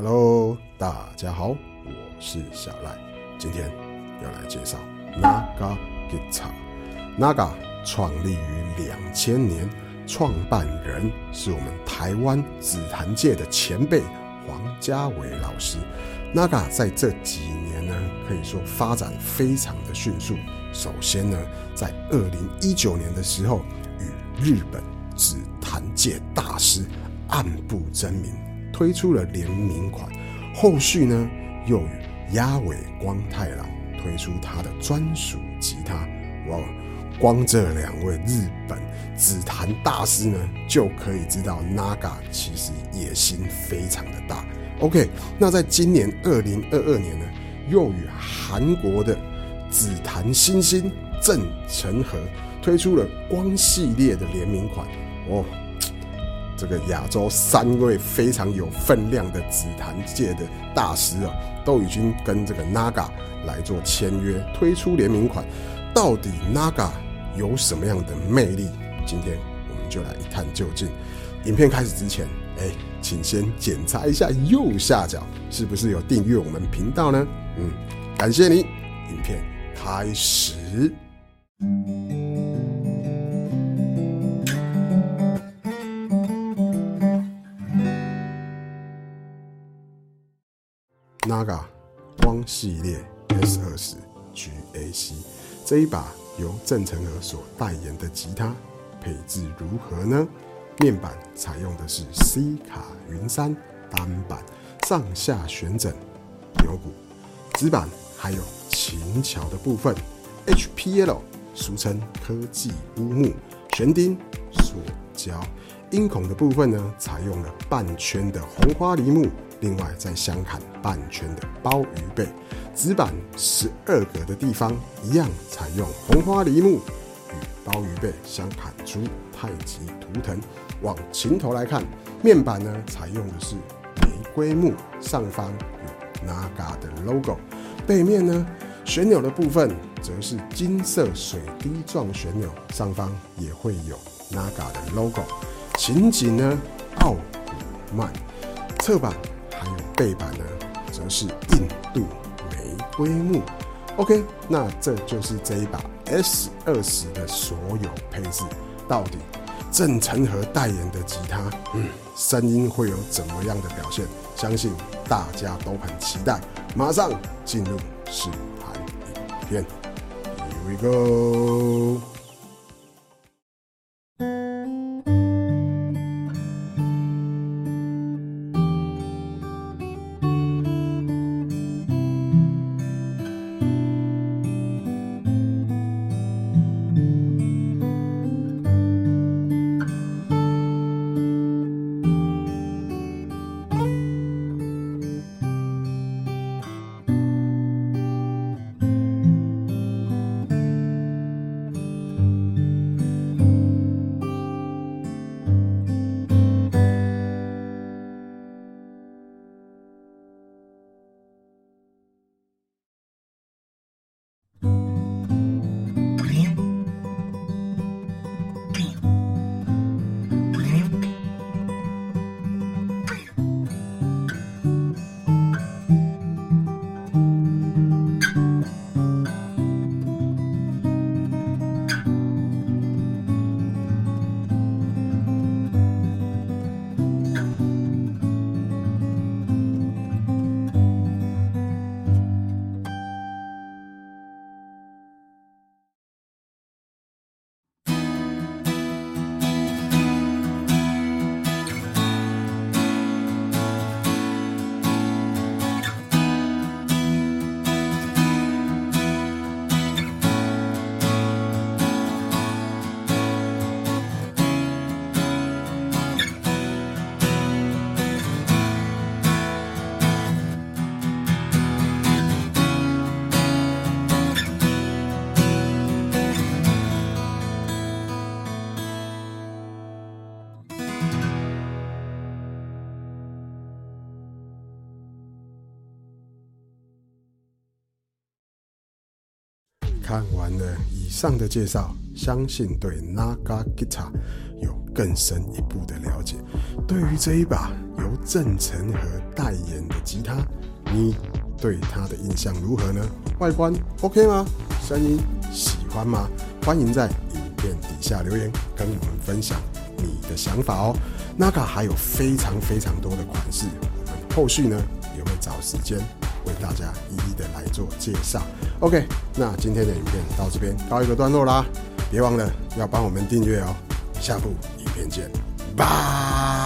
Hello，大家好，我是小赖，今天要来介绍 Naga Guitar。Naga 创立于两千年，创办人是我们台湾紫檀界的前辈黄家伟老师。Naga 在这几年呢，可以说发展非常的迅速。首先呢，在二零一九年的时候，与日本紫檀界大师岸部真明推出了联名款。后续呢，又与鸭尾光太郎推出他的专属吉他。哇，光这两位日本紫檀大师呢，就可以知道 Naga 其实野心非常的大。OK，那在今年二零二二年呢，又与韩国的紫檀新星郑成和推出了光系列的联名款。哦，这个亚洲三位非常有分量的紫檀界的大师啊，都已经跟这个 Naga 来做签约，推出联名款。到底 Naga 有什么样的魅力？今天我们就来一探究竟。影片开始之前，哎，请先检查一下右下角是不是有订阅我们频道呢？嗯，感谢你。影片开始。Naga 光系列 S 二十 GAC 这一把由郑成和所代言的吉他配置如何呢？面板采用的是 C 卡云杉单板，上下旋枕牛骨，指板还有琴桥的部分 HPL，俗称科技乌木，旋钉塑胶，音孔的部分呢采用了半圈的红花梨木，另外再镶砍半圈的鲍鱼背，指板十二格的地方一样采用红花梨木与鲍鱼背相砍出太极图腾。往琴头来看，面板呢采用的是玫瑰木，上方有 Naga 的 logo，背面呢旋钮的部分则是金色水滴状旋钮，上方也会有 Naga 的 logo。琴颈呢奥古曼，侧板还有背板呢则是印度玫瑰木。OK，那这就是这一把 S 二十的所有配置，到底？郑成和代言的吉他，嗯，声音会有怎么样的表现？相信大家都很期待。马上进入试弹影片，Here we go。看完了以上的介绍，相信对 Naga Guitar 有更深一步的了解。对于这一把由郑成和代言的吉他，你对它的印象如何呢？外观 OK 吗？声音喜欢吗？欢迎在影片底下留言跟我们分享你的想法哦。Naga 还有非常非常多的款式，我们后续呢也会找时间为大家一一的来做介绍。OK，那今天的影片到这边告一个段落啦，别忘了要帮我们订阅哦。下部影片见，拜。